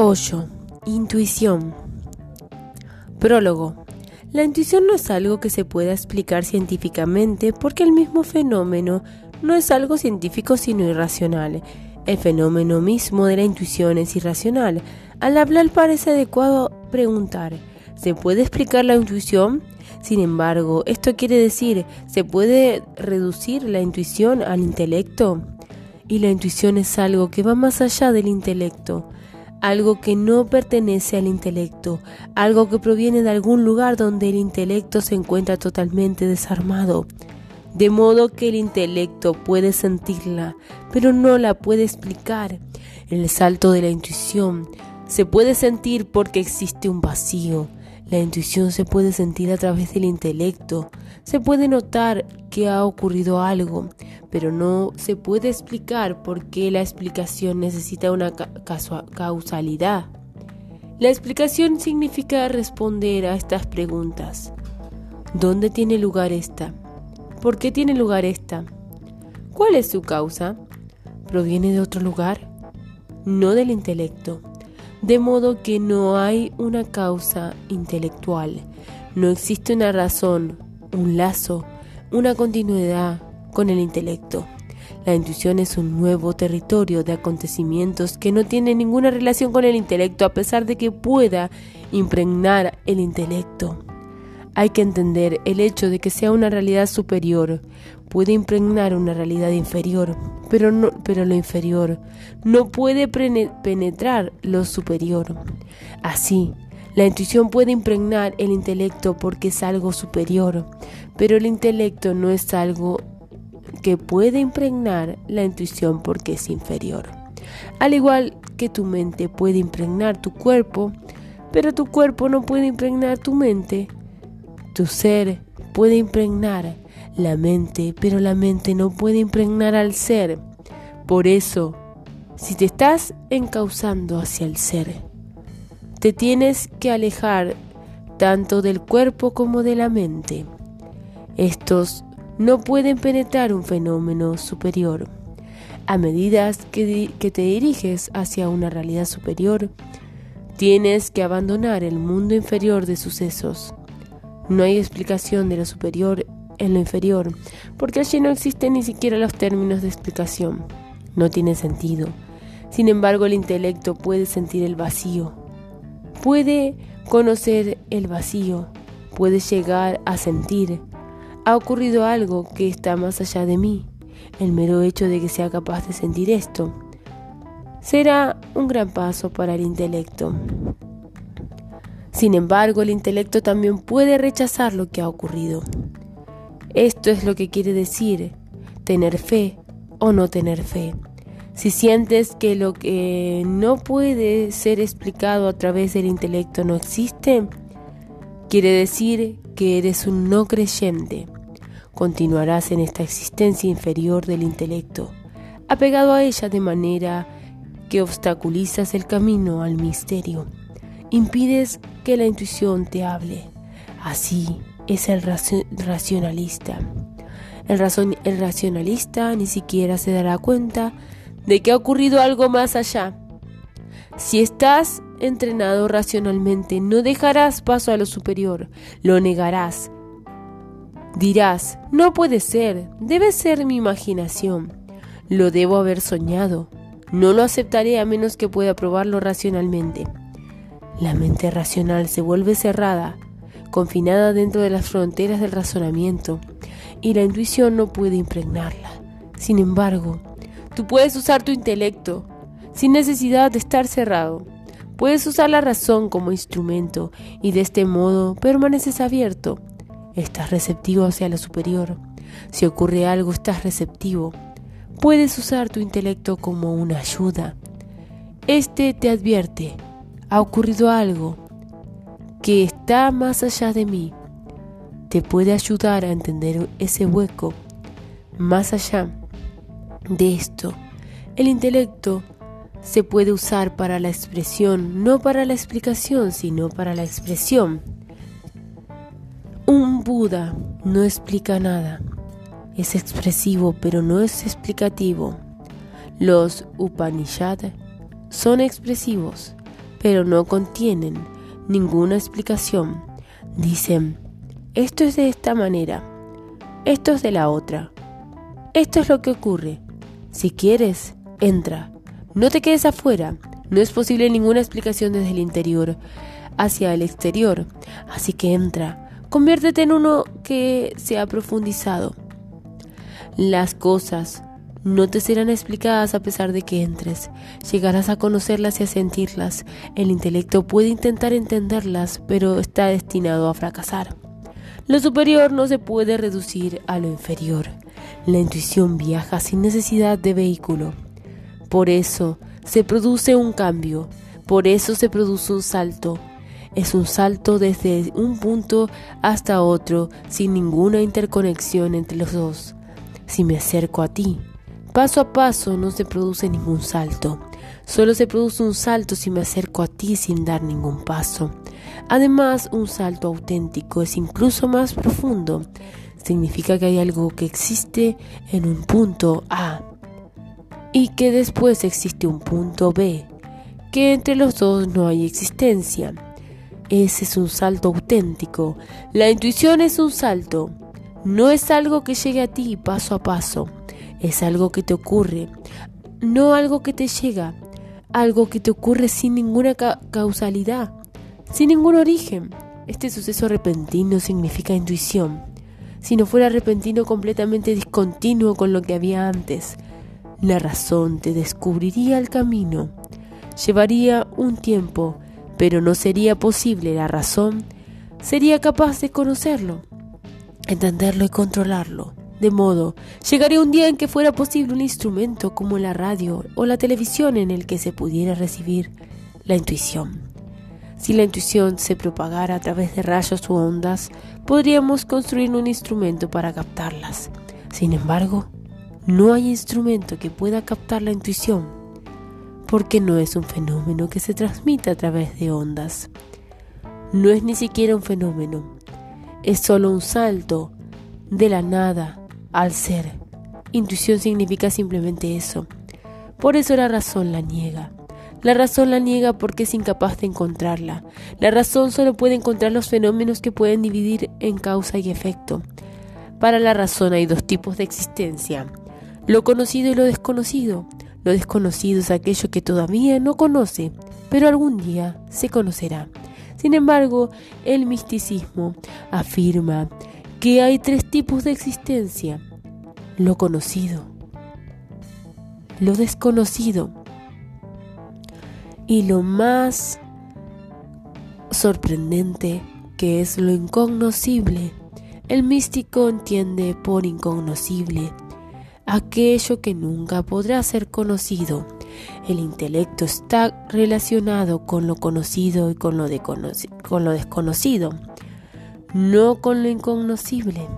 8. Intuición. Prólogo. La intuición no es algo que se pueda explicar científicamente porque el mismo fenómeno no es algo científico sino irracional. El fenómeno mismo de la intuición es irracional. Al hablar parece adecuado preguntar, ¿se puede explicar la intuición? Sin embargo, esto quiere decir, ¿se puede reducir la intuición al intelecto? Y la intuición es algo que va más allá del intelecto algo que no pertenece al intelecto, algo que proviene de algún lugar donde el intelecto se encuentra totalmente desarmado, de modo que el intelecto puede sentirla, pero no la puede explicar. El salto de la intuición se puede sentir porque existe un vacío, la intuición se puede sentir a través del intelecto, se puede notar que ha ocurrido algo, pero no se puede explicar por qué la explicación necesita una causalidad. La explicación significa responder a estas preguntas. ¿Dónde tiene lugar esta? ¿Por qué tiene lugar esta? ¿Cuál es su causa? ¿Proviene de otro lugar? No del intelecto de modo que no hay una causa intelectual, no existe una razón, un lazo, una continuidad con el intelecto. La intuición es un nuevo territorio de acontecimientos que no tiene ninguna relación con el intelecto a pesar de que pueda impregnar el intelecto. Hay que entender el hecho de que sea una realidad superior, puede impregnar una realidad inferior, pero, no, pero lo inferior no puede penetrar lo superior. Así, la intuición puede impregnar el intelecto porque es algo superior, pero el intelecto no es algo que puede impregnar la intuición porque es inferior. Al igual que tu mente puede impregnar tu cuerpo, pero tu cuerpo no puede impregnar tu mente. Tu ser puede impregnar la mente, pero la mente no puede impregnar al ser. Por eso, si te estás encauzando hacia el ser, te tienes que alejar tanto del cuerpo como de la mente. Estos no pueden penetrar un fenómeno superior. A medida que, que, te diriges hacia una realidad superior, tienes que abandonar el mundo inferior de sucesos. No hay explicación de lo superior en lo inferior, porque allí no existen ni siquiera los términos de explicación. No tiene sentido. Sin embargo, el intelecto puede sentir el vacío, puede conocer el vacío, puede llegar a sentir. Ha ocurrido algo que está más allá de mí. El mero hecho de que sea capaz de sentir esto será un gran paso para el intelecto. Sin embargo, el intelecto también puede rechazar lo que ha ocurrido. Esto es lo que quiere decir tener fe o no tener fe. Si sientes que lo que no puede ser explicado a través del intelecto no existe, quiere decir que eres un no creyente. Continuarás en esta existencia inferior del intelecto, apegado a ella de manera que obstaculizas el camino al misterio. Impides que la intuición te hable. Así es el racionalista. El, el racionalista ni siquiera se dará cuenta de que ha ocurrido algo más allá. Si estás entrenado racionalmente, no dejarás paso a lo superior, lo negarás. Dirás, no puede ser, debe ser mi imaginación, lo debo haber soñado, no lo aceptaré a menos que pueda probarlo racionalmente. La mente racional se vuelve cerrada confinada dentro de las fronteras del razonamiento, y la intuición no puede impregnarla. Sin embargo, tú puedes usar tu intelecto sin necesidad de estar cerrado. Puedes usar la razón como instrumento y de este modo permaneces abierto. Estás receptivo hacia lo superior. Si ocurre algo, estás receptivo. Puedes usar tu intelecto como una ayuda. Este te advierte. Ha ocurrido algo que está más allá de mí te puede ayudar a entender ese hueco. Más allá de esto, el intelecto se puede usar para la expresión, no para la explicación, sino para la expresión. Un Buda no explica nada. Es expresivo, pero no es explicativo. Los Upanishads son expresivos, pero no contienen ninguna explicación. Dicen, esto es de esta manera, esto es de la otra, esto es lo que ocurre. Si quieres, entra. No te quedes afuera. No es posible ninguna explicación desde el interior hacia el exterior. Así que entra. Conviértete en uno que se ha profundizado. Las cosas no te serán explicadas a pesar de que entres. Llegarás a conocerlas y a sentirlas. El intelecto puede intentar entenderlas, pero está destinado a fracasar. Lo superior no se puede reducir a lo inferior. La intuición viaja sin necesidad de vehículo. Por eso se produce un cambio, por eso se produce un salto. Es un salto desde un punto hasta otro sin ninguna interconexión entre los dos. Si me acerco a ti, paso a paso no se produce ningún salto. Solo se produce un salto si me acerco a ti sin dar ningún paso. Además, un salto auténtico es incluso más profundo. Significa que hay algo que existe en un punto A y que después existe un punto B, que entre los dos no hay existencia. Ese es un salto auténtico. La intuición es un salto. No es algo que llegue a ti paso a paso. Es algo que te ocurre. No algo que te llega. Algo que te ocurre sin ninguna causalidad. Sin ningún origen. Este suceso repentino significa intuición. Si no fuera repentino completamente discontinuo con lo que había antes, la razón te descubriría el camino. Llevaría un tiempo, pero no sería posible. La razón sería capaz de conocerlo, entenderlo y controlarlo. De modo, llegaría un día en que fuera posible un instrumento como la radio o la televisión en el que se pudiera recibir la intuición. Si la intuición se propagara a través de rayos u ondas, podríamos construir un instrumento para captarlas. Sin embargo, no hay instrumento que pueda captar la intuición, porque no es un fenómeno que se transmite a través de ondas. No es ni siquiera un fenómeno, es solo un salto de la nada al ser. Intuición significa simplemente eso. Por eso la razón la niega. La razón la niega porque es incapaz de encontrarla. La razón solo puede encontrar los fenómenos que pueden dividir en causa y efecto. Para la razón hay dos tipos de existencia, lo conocido y lo desconocido. Lo desconocido es aquello que todavía no conoce, pero algún día se conocerá. Sin embargo, el misticismo afirma que hay tres tipos de existencia. Lo conocido, lo desconocido y lo más sorprendente que es lo incognoscible. El místico entiende por incognoscible aquello que nunca podrá ser conocido. El intelecto está relacionado con lo conocido y con lo, con lo desconocido, no con lo incognoscible.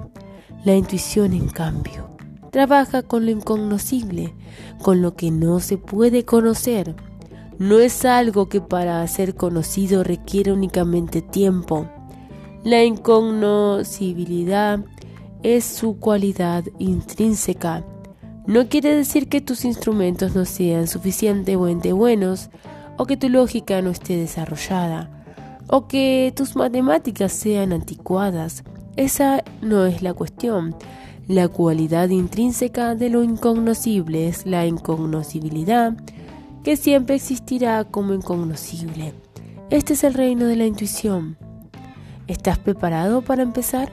La intuición, en cambio, trabaja con lo incognoscible, con lo que no se puede conocer. No es algo que para ser conocido requiere únicamente tiempo. La incognoscibilidad es su cualidad intrínseca no quiere decir que tus instrumentos no sean suficientemente buenos, o que tu lógica no esté desarrollada, o que tus matemáticas sean anticuadas. Esa no es la cuestión. La cualidad intrínseca de lo incognoscible es la incognoscibilidad, que siempre existirá como incognoscible. Este es el reino de la intuición. ¿Estás preparado para empezar?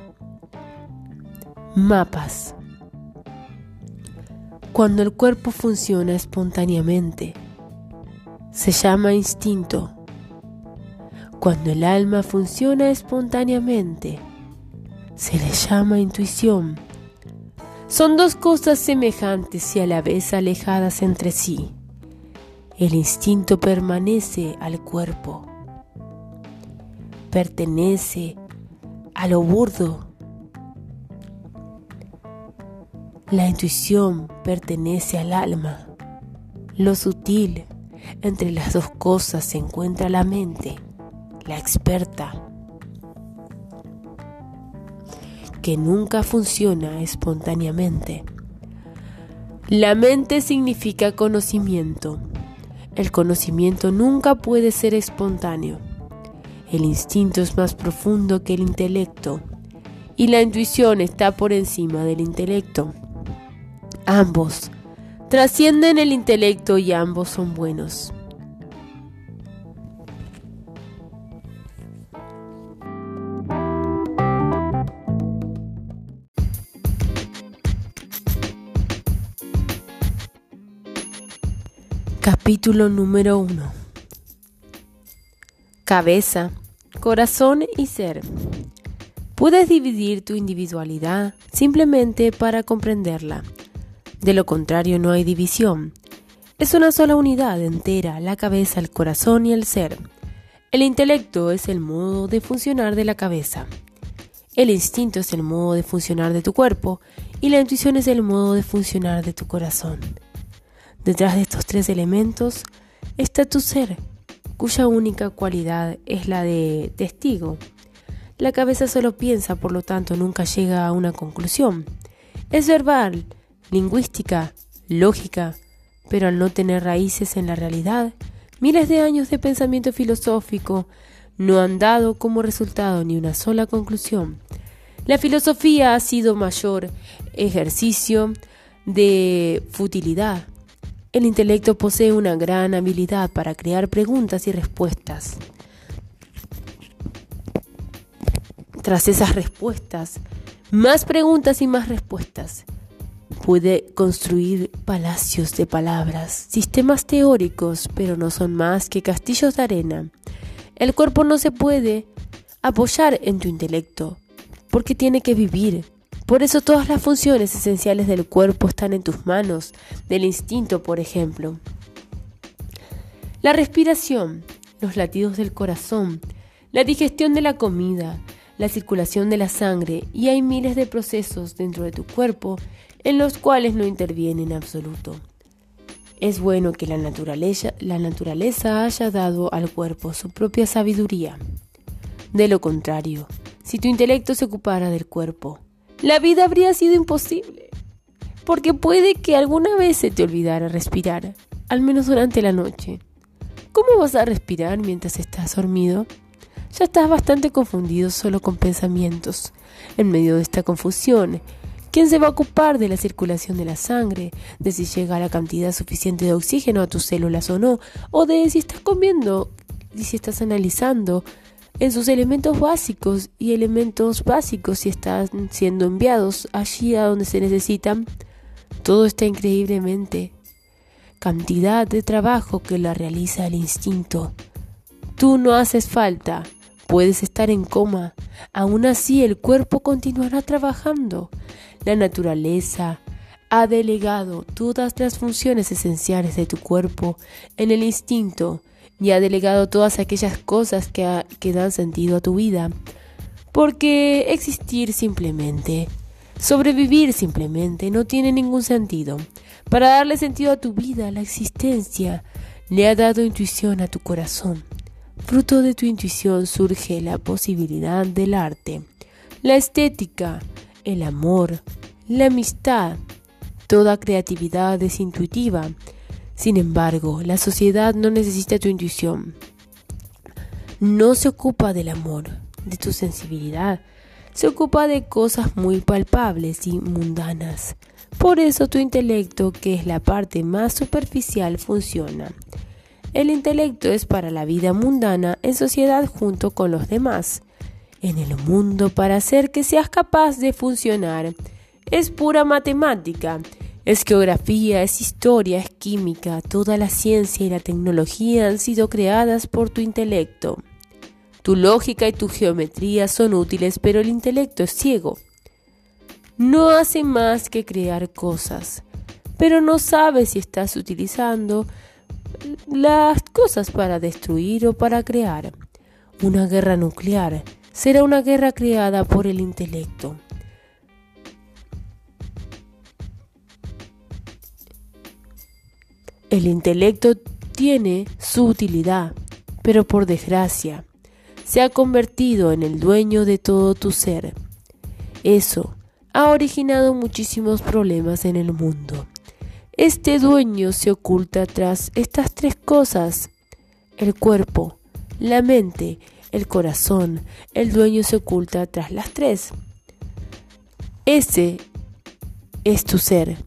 Mapas cuando el cuerpo funciona espontáneamente. Se llama instinto. Cuando el alma funciona espontáneamente, se le llama intuición. Son dos cosas semejantes y a la vez alejadas entre sí. El instinto permanece al cuerpo, pertenece a lo burdo La intuición pertenece al alma. Lo sutil entre las dos cosas se encuentra la mente, la experta, que nunca funciona espontáneamente. La mente significa conocimiento. El conocimiento nunca puede ser espontáneo. El instinto es más profundo que el intelecto y la intuición está por encima del intelecto. Ambos trascienden el intelecto y ambos son buenos. Capítulo número 1 Cabeza, corazón y ser. Puedes dividir tu individualidad simplemente para comprenderla. De lo contrario no hay división. Es una sola unidad entera, la cabeza, el corazón y el ser. El intelecto es el modo de funcionar de la cabeza. El instinto es el modo de funcionar de tu cuerpo y la intuición es el modo de funcionar de tu corazón. Detrás de estos tres elementos está tu ser, cuya única cualidad es la de testigo. La cabeza solo piensa, por lo tanto nunca llega a una conclusión. Es verbal, lingüística, lógica, pero al no tener raíces en la realidad, miles de años de pensamiento filosófico no han dado como resultado ni una sola conclusión. La filosofía ha sido mayor ejercicio de futilidad, el intelecto posee una gran habilidad para crear preguntas y respuestas. Tras esas respuestas, más preguntas y más respuestas. Puede construir palacios de palabras, sistemas teóricos, pero no son más que castillos de arena. El cuerpo no se puede apoyar en tu intelecto, porque tiene que vivir, por eso todas las funciones esenciales del cuerpo están en tus manos, del instinto, por ejemplo. La respiración, los latidos del corazón, la digestión de la comida, la circulación de la sangre y hay miles de procesos dentro de tu cuerpo en los cuales no interviene en absoluto. Es bueno que la naturaleza, la naturaleza haya dado al cuerpo su propia sabiduría. De lo contrario, si tu intelecto se ocupara del cuerpo, la vida habría sido imposible. Porque puede que alguna vez se te olvidara respirar, al menos durante la noche. ¿Cómo vas a respirar mientras estás dormido? Ya estás bastante confundido solo con pensamientos. En medio de esta confusión, ¿quién se va a ocupar de la circulación de la sangre, de si llega la cantidad suficiente de oxígeno a tus células o no, o de si estás comiendo y si estás analizando en sus elementos básicos y elementos básicos si están siendo enviados allí a donde se necesitan. Todo está increíblemente. Cantidad de trabajo que la realiza el instinto. Tú no haces falta, puedes estar en coma, aún así el cuerpo continuará trabajando. La naturaleza ha delegado todas las funciones esenciales de tu cuerpo en el instinto y ha delegado todas aquellas cosas que, dan sentido a tu vida. Porque existir simplemente, sobrevivir simplemente, no tiene ningún sentido. Para darle sentido a tu vida, la existencia le ha dado intuición a tu corazón. Fruto de tu intuición surge la posibilidad del arte, la estética, el amor, la amistad. Toda creatividad es intuitiva sin embargo, la sociedad no necesita tu intuición. No se ocupa del amor, de tu sensibilidad. Se ocupa de cosas muy palpables y mundanas. Por eso tu intelecto, que es la parte más superficial, funciona. El intelecto es para la vida mundana en sociedad junto con los demás. En el mundo para hacer que seas capaz de funcionar. Es pura matemática es geografía, es historia, es química, toda la ciencia y la tecnología han sido creadas por tu intelecto. Tu lógica y tu geometría son útiles, pero el intelecto es ciego. No hace más que crear cosas, pero no sabe si estás utilizando las cosas para destruir o para crear. Una guerra nuclear será una guerra creada por el intelecto. El intelecto tiene su utilidad, pero por desgracia, se ha convertido en el dueño de todo tu ser. Eso ha originado muchísimos problemas en el mundo. Este dueño se oculta tras estas tres cosas. El cuerpo, la mente, el corazón. El dueño se oculta tras las tres. Ese es tu ser.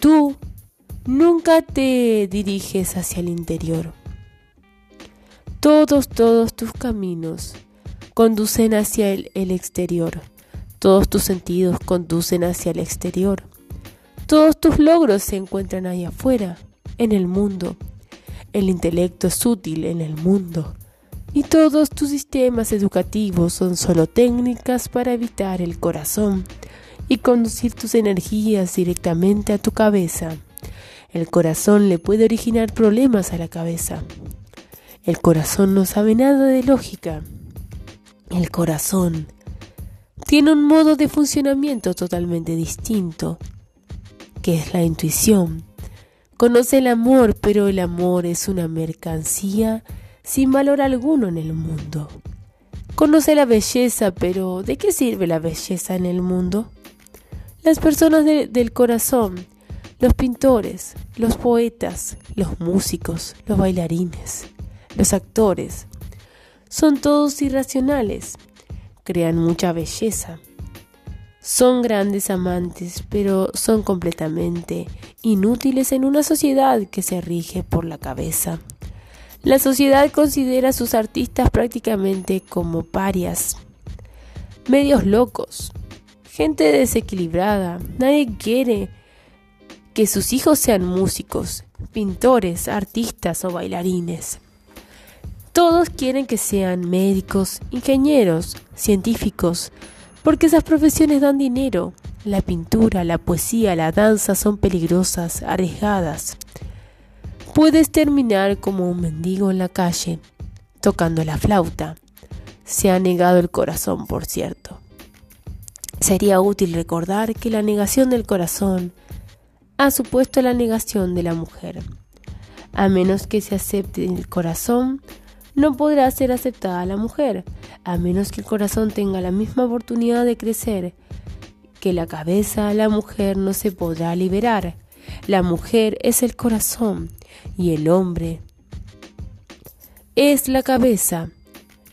Tú nunca te diriges hacia el interior. Todos, todos tus caminos conducen hacia el, el, exterior. Todos tus sentidos conducen hacia el exterior. Todos tus logros se encuentran ahí afuera, en el mundo. El intelecto es útil en el mundo. Y todos tus sistemas educativos son solo técnicas para evitar el corazón y conducir tus energías directamente a tu cabeza. El corazón le puede originar problemas a la cabeza. El corazón no sabe nada de lógica. El corazón tiene un modo de funcionamiento totalmente distinto, que es la intuición. Conoce el amor, pero el amor es una mercancía sin valor alguno en el mundo. Conoce la belleza, pero ¿de qué sirve la belleza en el mundo? Las personas del corazón, los pintores, los poetas, los músicos, los bailarines, los actores. Son todos irracionales, crean mucha belleza. Son grandes amantes, pero son completamente inútiles en una sociedad que se rige por la cabeza. La sociedad considera a sus artistas prácticamente como parias, medios locos, gente desequilibrada. Nadie quiere que sus hijos sean músicos, pintores, artistas o bailarines. Todos quieren que sean médicos, ingenieros, científicos, porque esas profesiones dan dinero. La pintura, la poesía, la danza son peligrosas, arriesgadas. Puedes terminar como un mendigo en la calle, tocando la flauta. Se ha negado el corazón, por cierto. Sería útil recordar que la negación del corazón ha supuesto la negación de la mujer. A menos que se acepte el corazón, no podrá ser aceptada la mujer, a menos que el corazón tenga la misma oportunidad de crecer que la cabeza, la mujer no se podrá liberar. La mujer es el corazón y el hombre es la cabeza.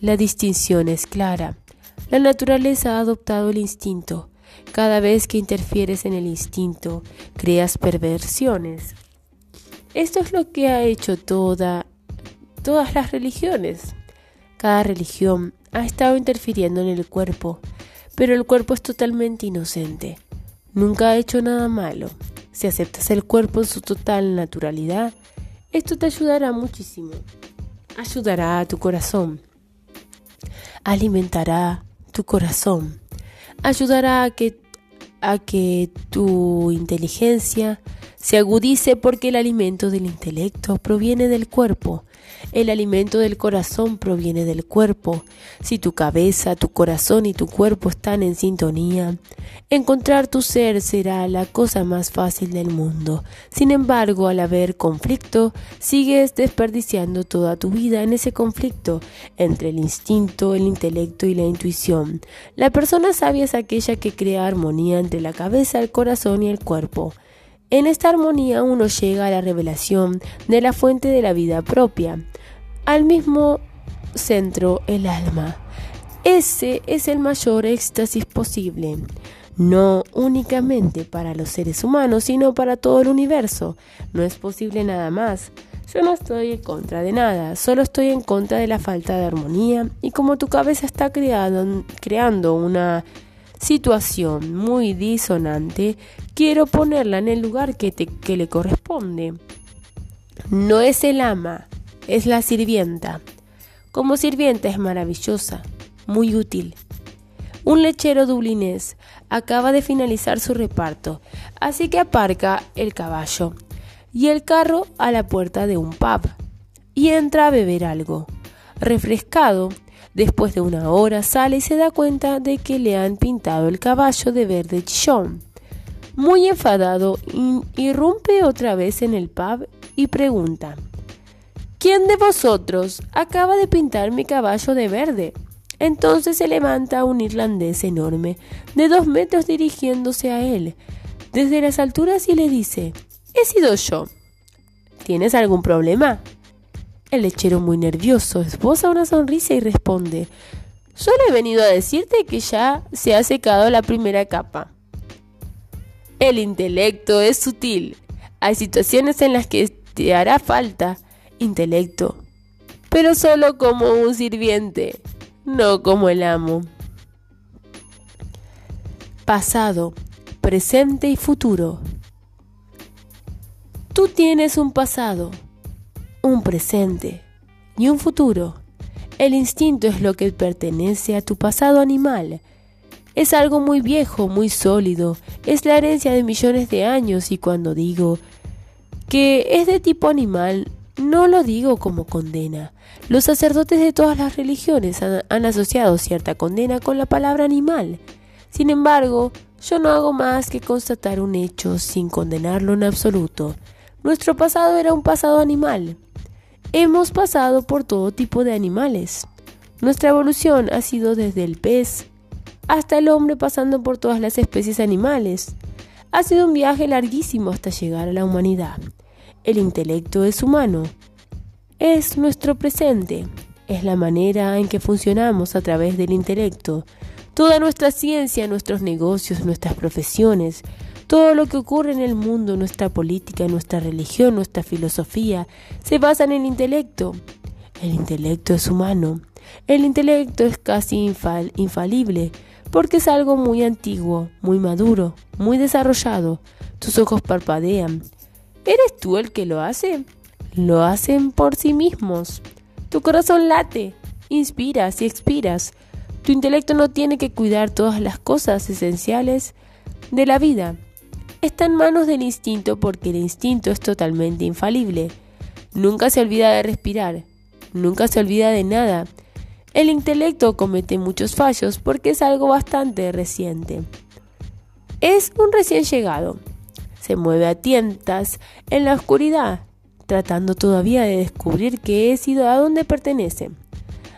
La distinción es clara. La naturaleza ha adoptado el instinto. Cada vez que interfieres en el instinto, creas perversiones. Esto es lo que ha hecho toda todas las religiones. Cada religión ha estado interfiriendo en el cuerpo, pero el cuerpo es totalmente inocente. Nunca ha hecho nada malo. Si aceptas el cuerpo en su total naturalidad, esto te ayudará muchísimo. Ayudará a tu corazón. Alimentará tu corazón. Ayudará a que, a que tu inteligencia se agudice porque el alimento del intelecto proviene del cuerpo el alimento del corazón proviene del cuerpo. Si tu cabeza, tu corazón y tu cuerpo están en sintonía, encontrar tu ser será la cosa más fácil del mundo. Sin embargo, al haber conflicto, sigues desperdiciando toda tu vida en ese conflicto entre el instinto, el intelecto y la intuición. La persona sabia es aquella que crea armonía entre la cabeza, el corazón y el cuerpo. En esta armonía uno llega a la revelación de la fuente de la vida propia, al mismo centro el alma. Ese es el mayor éxtasis posible, no únicamente para los seres humanos, sino para todo el universo. No es posible nada más. Yo no estoy en contra de nada, solo estoy en contra de la falta de armonía y como tu cabeza está creando una situación muy disonante, quiero ponerla en el lugar que, que le corresponde. No es el ama, es la sirvienta. Como sirvienta es maravillosa, muy útil. Un lechero dublinés acaba de finalizar su reparto, así que aparca el caballo y el carro a la puerta de un pub y entra a beber algo. Refrescado, Después de una hora sale y se da cuenta de que le han pintado el caballo de verde chillón. Muy enfadado, irrumpe otra vez en el pub y pregunta, ¿Quién de vosotros acaba de pintar mi caballo de verde? Entonces se levanta un irlandés enorme, de dos metros dirigiéndose a él, desde las alturas y le dice, he sido yo. ¿Tienes algún problema? El lechero, muy nervioso, esboza una sonrisa y responde, Solo he venido a decirte que ya se ha secado la primera capa. El intelecto es sutil. Hay situaciones en las que te hará falta intelecto, pero solo como un sirviente, no como el amo. Pasado, presente y futuro. Tú tienes un pasado, un presente y un futuro. El instinto es lo que pertenece a tu pasado animal. Es algo muy viejo, muy sólido, es la herencia de millones de años y cuando digo que es de tipo animal, no lo digo como condena. Los sacerdotes de todas las religiones han, han, asociado cierta condena con la palabra animal. Sin embargo, yo no hago más que constatar un hecho sin condenarlo en absoluto. Nuestro pasado era un pasado animal. Hemos pasado por todo tipo de animales. Nuestra evolución ha sido desde el pez hasta el hombre pasando por todas las especies animales. Ha sido un viaje larguísimo hasta llegar a la humanidad. El intelecto es humano. Es nuestro presente. Es la manera en que funcionamos a través del intelecto. Toda nuestra ciencia, nuestros negocios, nuestras profesiones, todo lo que ocurre en el mundo, nuestra política, nuestra religión, nuestra filosofía, se basa en el intelecto. El intelecto es humano. El intelecto es casi infalible, porque es algo muy antiguo, muy maduro, muy desarrollado. Tus ojos parpadean. ¿Eres tú el que lo hace? Lo hacen por sí mismos. Tu corazón late, inspiras y expiras. Tu intelecto no tiene que cuidar todas las cosas esenciales de la vida está en manos del instinto porque el instinto es totalmente infalible. Nunca se olvida de respirar, nunca se olvida de nada. El intelecto comete muchos fallos porque es algo bastante reciente. Es un recién llegado. Se mueve a tientas en la oscuridad, tratando todavía de descubrir qué es y a dónde pertenece.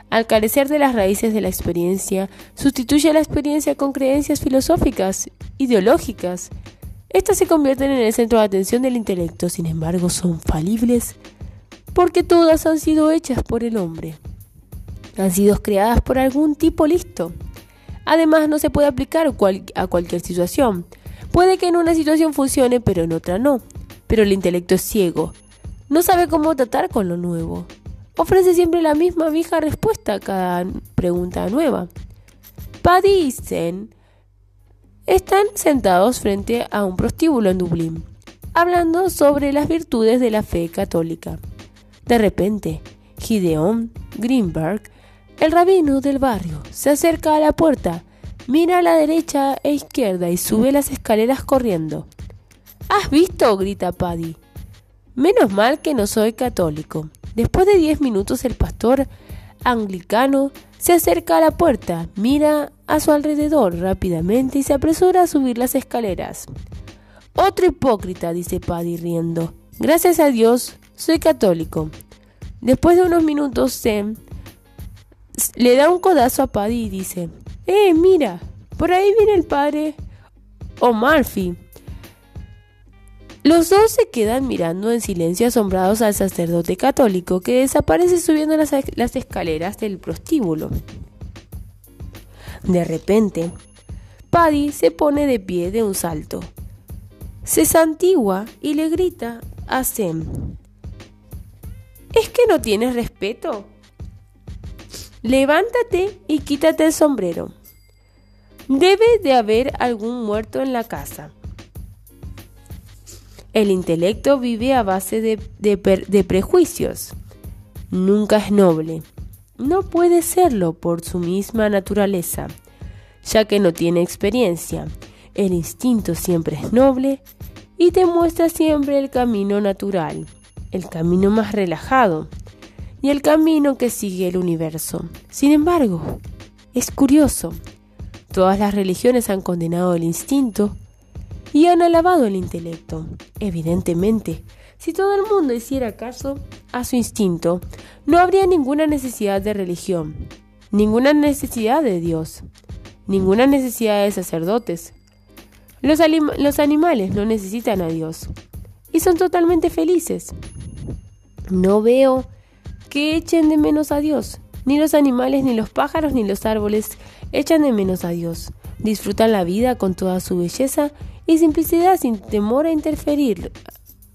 Al carecer de las raíces de la experiencia, sustituye la experiencia con creencias filosóficas, ideológicas, estas se convierten en el centro de atención del intelecto, sin embargo son falibles porque todas han sido hechas por el hombre. Han sido creadas por algún tipo listo. Además no se puede aplicar a cualquier situación. Puede que en una situación funcione pero en otra no. Pero el intelecto es ciego. No sabe cómo tratar con lo nuevo. Ofrece siempre la misma vieja respuesta a cada pregunta nueva. Padicen están sentados frente a un prostíbulo en Dublín, hablando sobre las virtudes de la fe católica. De repente, Gideon Greenberg, el rabino del barrio, se acerca a la puerta, mira a la derecha e izquierda y sube las escaleras corriendo. ¿Has visto? grita Paddy. Menos mal que no soy católico. Después de diez minutos el pastor anglicano se acerca a la puerta, mira a su alrededor rápidamente y se apresura a subir las escaleras. Otro hipócrita, dice Paddy riendo. Gracias a Dios, soy católico. Después de unos minutos, Sam le da un codazo a Paddy y dice, ¡Eh, mira! Por ahí viene el padre O'Murphy. Los dos se quedan mirando en silencio asombrados al sacerdote católico que desaparece subiendo las, escaleras del prostíbulo. De repente, Paddy se pone de pie de un salto. Se santigua y le grita a Sem. ¿Es que no tienes respeto? Levántate y quítate el sombrero. Debe de haber algún muerto en la casa. El intelecto vive a base de, prejuicios. Nunca es noble. No puede serlo por su misma naturaleza, ya que no tiene experiencia. El instinto siempre es noble y te muestra siempre el camino natural, el camino más relajado y el camino que sigue el universo. Sin embargo, es curioso, todas las religiones han condenado el instinto y han alabado el intelecto. Evidentemente, si todo el mundo hiciera caso a su instinto, no habría ninguna necesidad de religión, ninguna necesidad de Dios, ninguna necesidad de sacerdotes. Los, animales no necesitan a Dios. y son totalmente felices. No veo que echen de menos a Dios. Ni los animales, ni los pájaros, ni los árboles echan de menos a Dios. Disfrutan la vida con toda su belleza y simplicidad sin temor a interferir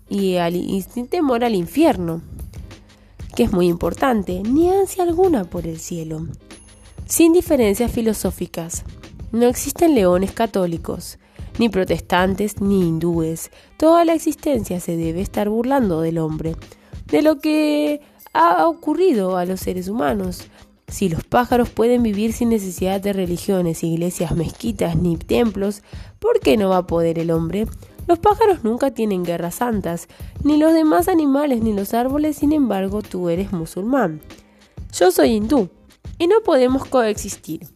y, y sin temor al infierno, que es muy importante, ni ansia alguna por el cielo. Sin diferencias filosóficas. No existen leones católicos, ni protestantes, ni hindúes. Toda la existencia se debe estar burlando del hombre, de lo que ha ocurrido a los seres humanos. Si los pájaros pueden vivir sin necesidad de religiones, iglesias, mezquitas ni templos, ¿por qué no va a poder el hombre? Los pájaros nunca tienen guerras santas, ni los demás animales ni los árboles, sin embargo tú eres musulmán. Yo soy hindú, y no podemos coexistir.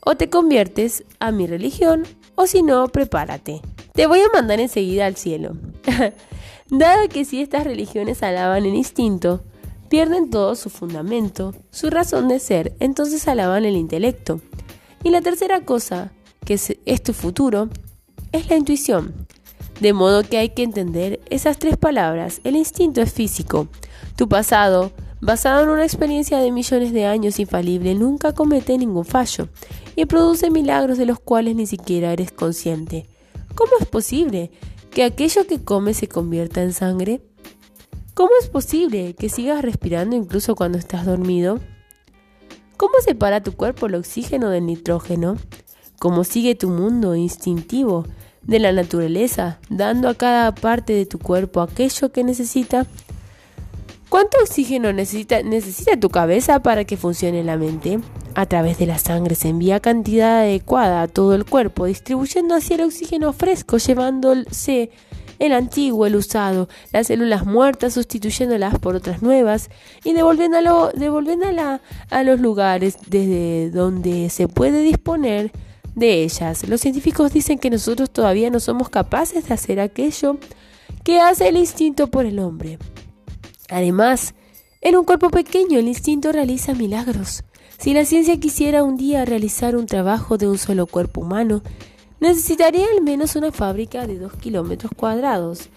O te conviertes a mi religión, o si no, prepárate. Te voy a mandar enseguida al cielo. Dado que si estas religiones alaban el instinto, pierden todo su fundamento, su razón de ser, entonces alaban el intelecto. Y la tercera cosa, que es, tu futuro, es la intuición. De modo que hay que entender esas tres palabras. El instinto es físico. Tu pasado, basado en una experiencia de millones de años infalible, nunca comete ningún fallo y produce milagros de los cuales ni siquiera eres consciente. ¿Cómo es posible que aquello que comes se convierta en sangre? ¿Cómo es posible que sigas respirando incluso cuando estás dormido? ¿Cómo separa tu cuerpo el oxígeno del nitrógeno? ¿Cómo sigue tu mundo instintivo de la naturaleza, dando a cada parte de tu cuerpo aquello que necesita? ¿Cuánto oxígeno necesita, necesita tu cabeza para que funcione la mente? A través de la sangre se envía cantidad adecuada a todo el cuerpo, distribuyendo así el oxígeno fresco, llevándose el antiguo, el usado, las células muertas sustituyéndolas por otras nuevas y devolviéndolo, devolviéndola a los lugares desde donde se puede disponer de ellas. Los científicos dicen que nosotros todavía no somos capaces de hacer aquello que hace el instinto por el hombre. Además, en un cuerpo pequeño el instinto realiza milagros. Si la ciencia quisiera un día realizar un trabajo de un solo cuerpo humano, necesitaría al menos una fábrica de 2 kilómetros cuadrados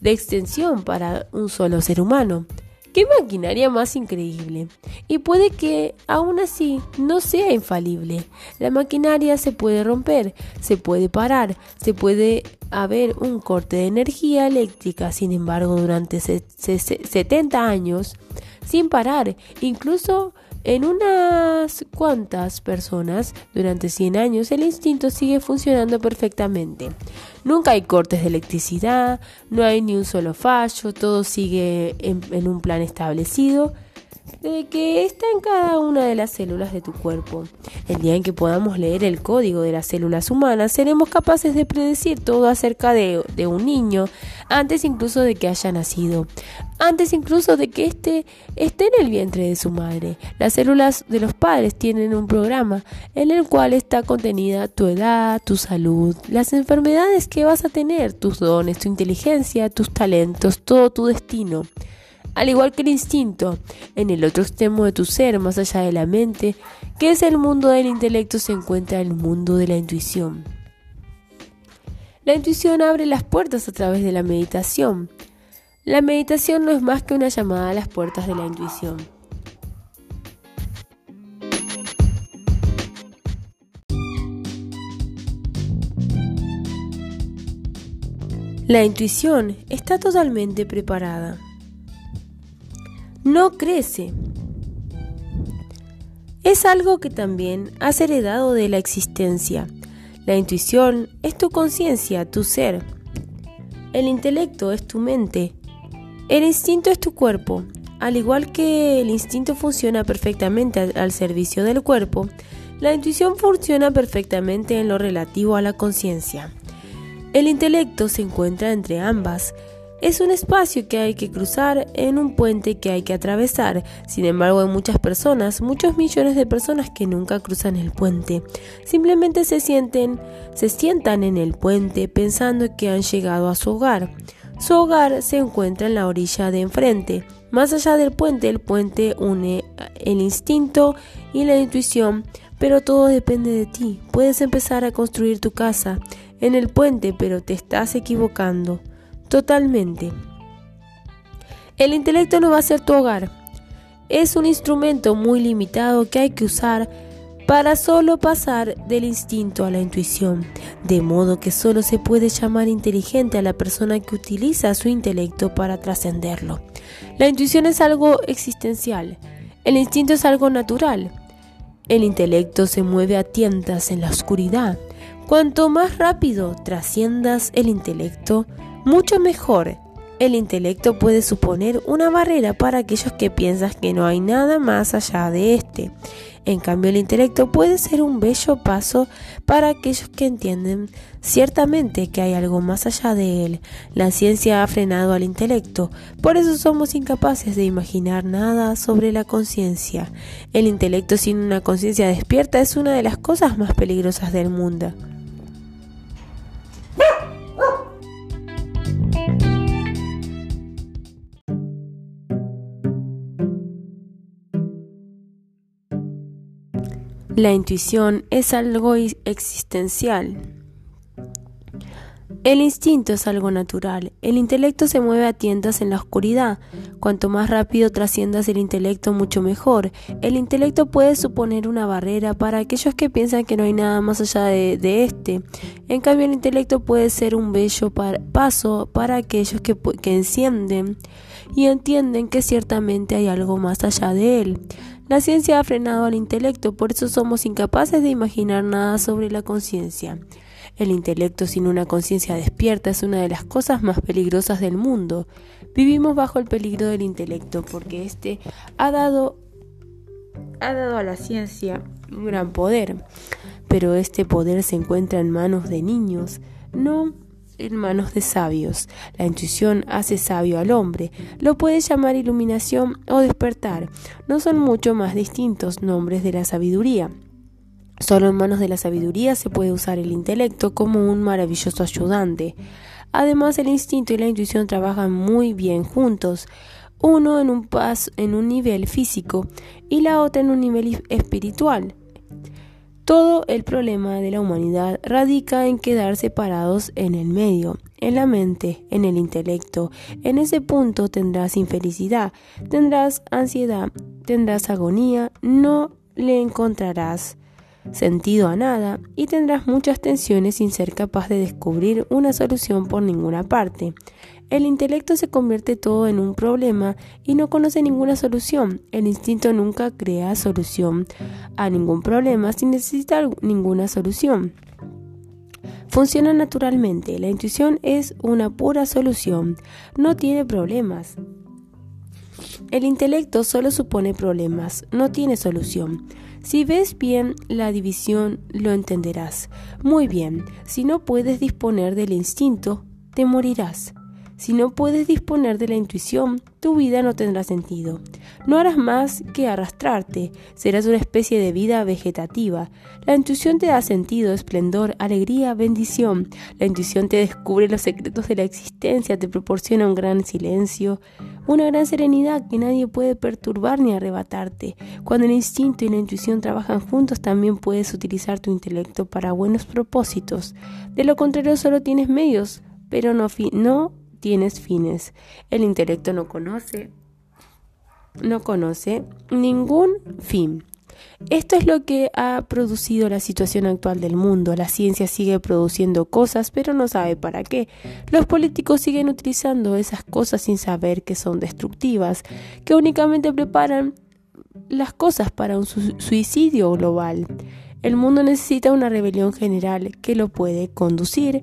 de extensión para un solo ser humano. ¡Qué maquinaria más increíble! Y puede que aún así no sea infalible. La maquinaria se puede romper, se puede parar, se puede haber un corte de energía eléctrica. Sin embargo, durante 70 años, sin parar, incluso en unas cuantas personas, durante 100 años, el instinto sigue funcionando perfectamente. Nunca hay cortes de electricidad, no hay ni un solo fallo, todo sigue en, un plan establecido de que está en cada una de las células de tu cuerpo. El día en que podamos leer el código de las células humanas, seremos capaces de predecir todo acerca de, de un niño, antes incluso de que haya nacido, antes incluso de que éste esté en el vientre de su madre. Las células de los padres tienen un programa en el cual está contenida tu edad, tu salud, las enfermedades que vas a tener, tus dones, tu inteligencia, tus talentos, todo tu destino. Al igual que el instinto, en el otro extremo de tu ser, más allá de la mente, que es el mundo del intelecto, se encuentra el mundo de la intuición. La intuición abre las puertas a través de la meditación. La meditación no es más que una llamada a las puertas de la intuición. La intuición está totalmente preparada no crece. Es algo que también has heredado de la existencia. La intuición es tu conciencia, tu ser. El intelecto es tu mente. El instinto es tu cuerpo. Al igual que el instinto funciona perfectamente al, servicio del cuerpo, la intuición funciona perfectamente en lo relativo a la conciencia. El intelecto se encuentra entre ambas es un espacio que hay que cruzar en un puente que hay que atravesar. Sin embargo, hay muchas personas, muchos millones de personas que nunca cruzan el puente. Simplemente se sienten, se sientan en el puente pensando que han llegado a su hogar. Su hogar se encuentra en la orilla de enfrente. Más allá del puente, el puente une el instinto y la intuición, pero todo depende de ti. Puedes empezar a construir tu casa en el puente, pero te estás equivocando. Totalmente. El intelecto no va a ser tu hogar. Es un instrumento muy limitado que hay que usar para solo pasar del instinto a la intuición, de modo que solo se puede llamar inteligente a la persona que utiliza su intelecto para trascenderlo. La intuición es algo existencial, el instinto es algo natural. El intelecto se mueve a tientas en la oscuridad. Cuanto más rápido trasciendas el intelecto, mucho mejor el intelecto puede suponer una barrera para aquellos que piensan que no hay nada más allá de este. En cambio, el intelecto puede ser un bello paso para aquellos que entienden ciertamente que hay algo más allá de él. La ciencia ha frenado al intelecto, por eso somos incapaces de imaginar nada sobre la conciencia. El intelecto sin una conciencia despierta es una de las cosas más peligrosas del mundo. La intuición es algo existencial. El instinto es algo natural. El intelecto se mueve a tientas en la oscuridad. Cuanto más rápido trasciendas el intelecto, mucho mejor. El intelecto puede suponer una barrera para aquellos que piensan que no hay nada más allá de, este. En cambio, el intelecto puede ser un bello paso para aquellos que, que encienden y entienden que ciertamente hay algo más allá de él. La ciencia ha frenado al intelecto, por eso somos incapaces de imaginar nada sobre la conciencia. El intelecto sin una conciencia despierta es una de las cosas más peligrosas del mundo. Vivimos bajo el peligro del intelecto porque éste ha dado, ha dado a la ciencia un gran poder, pero este poder se encuentra en manos de niños, no en manos de sabios. La intuición hace sabio al hombre. Lo puede llamar iluminación o despertar. No son mucho más distintos nombres de la sabiduría. Solo en manos de la sabiduría se puede usar el intelecto como un maravilloso ayudante. Además, el instinto y la intuición trabajan muy bien juntos, uno en un, paso, en un nivel físico y la otra en un nivel espiritual. Todo el problema de la humanidad radica en quedar separados en el medio, en la mente, en el intelecto. En ese punto tendrás infelicidad, tendrás ansiedad, tendrás agonía, no le encontrarás sentido a nada y tendrás muchas tensiones sin ser capaz de descubrir una solución por ninguna parte. El intelecto se convierte todo en un problema y no conoce ninguna solución. El instinto nunca crea solución a ningún problema sin necesitar ninguna solución. Funciona naturalmente. La intuición es una pura solución. No tiene problemas. El intelecto solo supone problemas, no tiene solución. Si ves bien la división, lo entenderás. Muy bien, si no puedes disponer del instinto, te morirás. Si no puedes disponer de la intuición, tu vida no tendrá sentido. No harás más que arrastrarte, serás una especie de vida vegetativa. La intuición te da sentido, esplendor, alegría, bendición. La intuición te descubre los secretos de la existencia, te proporciona un gran silencio, una gran serenidad que nadie puede perturbar ni arrebatarte. Cuando el instinto y la intuición trabajan juntos, también puedes utilizar tu intelecto para buenos propósitos. De lo contrario, solo tienes medios, pero no, no tienes fines. El intelecto no conoce, no conoce ningún fin. Esto es lo que ha producido la situación actual del mundo. La ciencia sigue produciendo cosas, pero no sabe para qué. Los políticos siguen utilizando esas cosas sin saber que son destructivas, que únicamente preparan las cosas para un suicidio global. El mundo necesita una rebelión general que lo puede conducir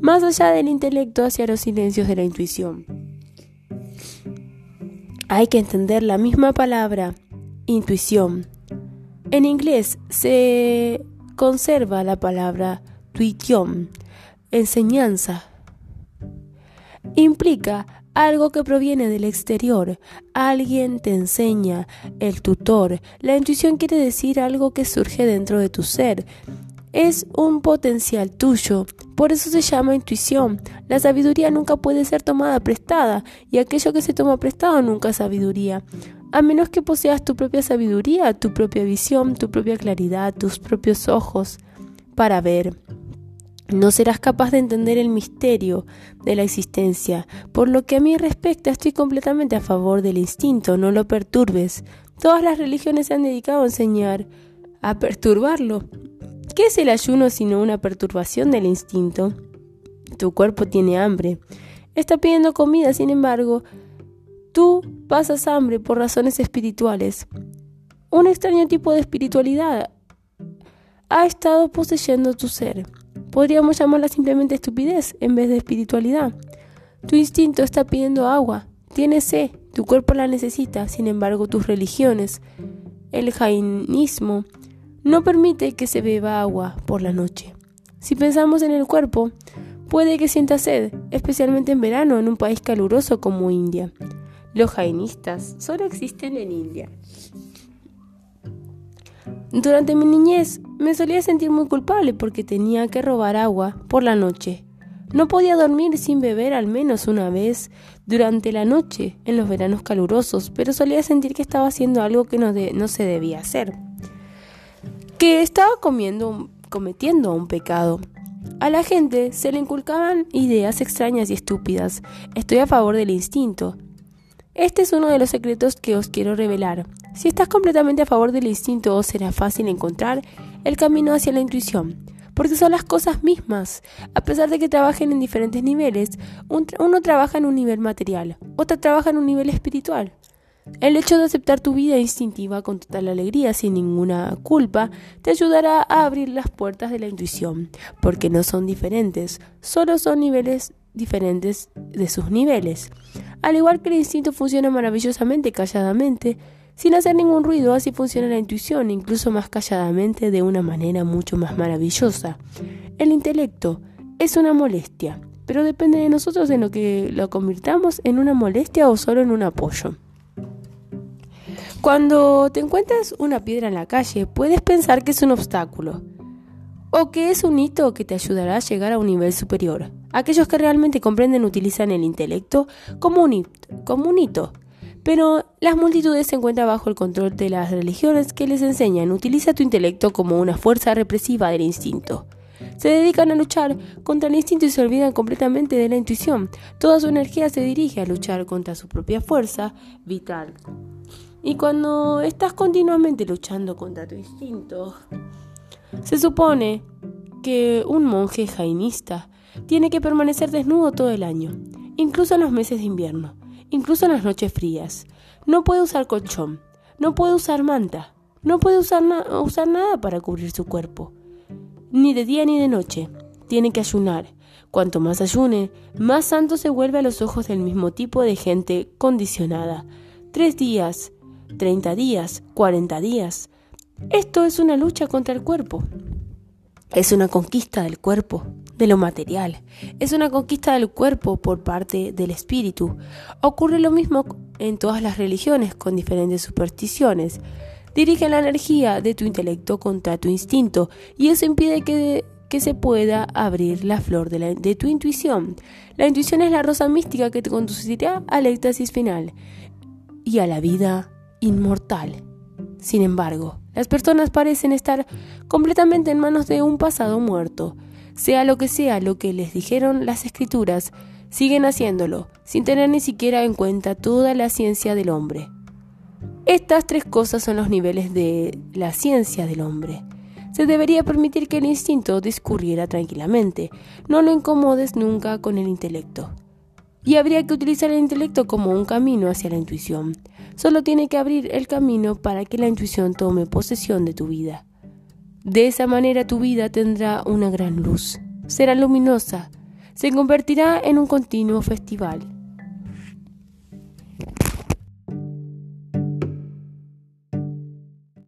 más allá del intelecto hacia los silencios de la intuición. Hay que entender la misma palabra, intuición. En inglés se conserva la palabra tuition, enseñanza. Implica algo que proviene del exterior. Alguien te enseña, el tutor. La intuición quiere decir algo que surge dentro de tu ser. Es un potencial tuyo, por eso se llama intuición. La sabiduría nunca puede ser tomada prestada, y aquello que se toma prestado nunca es sabiduría. A menos que poseas tu propia sabiduría, tu propia visión, tu propia claridad, tus propios ojos para ver. No serás capaz de entender el misterio de la existencia. Por lo que a mí respecta, estoy completamente a favor del instinto, no lo perturbes. Todas las religiones se han dedicado a enseñar a perturbarlo. ¿Qué es el ayuno sino una perturbación del instinto? Tu cuerpo tiene hambre. Está pidiendo comida, sin embargo, tú pasas hambre por razones espirituales. Un extraño tipo de espiritualidad ha estado poseyendo tu ser. Podríamos llamarla simplemente estupidez en vez de espiritualidad. Tu instinto está pidiendo agua, tiene sed, tu cuerpo la necesita, sin embargo tus religiones, el jainismo, no permite que se beba agua por la noche. Si pensamos en el cuerpo, puede que sienta sed, especialmente en verano en un país caluroso como India. Los jainistas solo existen en India. Durante mi niñez me solía sentir muy culpable porque tenía que robar agua por la noche. No podía dormir sin beber al menos una vez durante la noche en los veranos calurosos, pero solía sentir que estaba haciendo algo que no, no se debía hacer. Que estaba comiendo, cometiendo un pecado. A la gente se le inculcaban ideas extrañas y estúpidas. Estoy a favor del instinto. Este es uno de los secretos que os quiero revelar. Si estás completamente a favor del instinto, os será fácil encontrar el camino hacia la intuición, porque son las cosas mismas. A pesar de que trabajen en diferentes niveles, uno trabaja en un nivel material, otro trabaja en un nivel espiritual. El hecho de aceptar tu vida instintiva con total alegría, sin ninguna culpa, te ayudará a abrir las puertas de la intuición, porque no son diferentes, solo son niveles diferentes de sus niveles. Al igual que el instinto funciona maravillosamente calladamente, sin hacer ningún ruido, así funciona la intuición, incluso más calladamente, de una manera mucho más maravillosa. El intelecto es una molestia, pero depende de nosotros en lo que lo convirtamos en una molestia o solo en un apoyo. Cuando te encuentras una piedra en la calle, puedes pensar que es un obstáculo o que es un hito que te ayudará a llegar a un nivel superior. Aquellos que realmente comprenden utilizan el intelecto como un, como un hito pero las multitudes se encuentran bajo el control de las religiones que les enseñan utiliza tu intelecto como una fuerza represiva del instinto. Se dedican a luchar contra el instinto y se olvidan completamente de la intuición. Toda su energía se dirige a luchar contra su propia fuerza vital. Y cuando estás continuamente luchando contra tu instinto, se supone que un monje jainista tiene que permanecer desnudo todo el año, incluso en los meses de invierno incluso en las noches frías. No puede usar colchón, no puede usar manta, no puede usar, usar nada para cubrir su cuerpo, ni de día ni de noche. Tiene que ayunar. Cuanto más ayune, más santo se vuelve a los ojos del mismo tipo de gente condicionada. Tres días, treinta días, cuarenta días. Esto es una lucha contra el cuerpo. Es una conquista del cuerpo de lo material. Es una conquista del cuerpo por parte del espíritu. Ocurre lo mismo en todas las religiones con diferentes supersticiones. Dirige la energía de tu intelecto contra tu instinto y eso impide que, que se pueda abrir la flor de, de tu intuición. La intuición es la rosa mística que te conducirá al éxtasis final y a la vida inmortal. Sin embargo, las personas parecen estar completamente en manos de un pasado muerto. Sea lo que sea lo que les dijeron las escrituras, siguen haciéndolo, sin tener ni siquiera en cuenta toda la ciencia del hombre. Estas tres cosas son los niveles de la ciencia del hombre. Se debería permitir que el instinto discurriera tranquilamente, no lo incomodes nunca con el intelecto. Y habría que utilizar el intelecto como un camino hacia la intuición. Solo tiene que abrir el camino para que la intuición tome posesión de tu vida. De esa manera tu vida tendrá una gran luz, será luminosa, se convertirá en un continuo festival.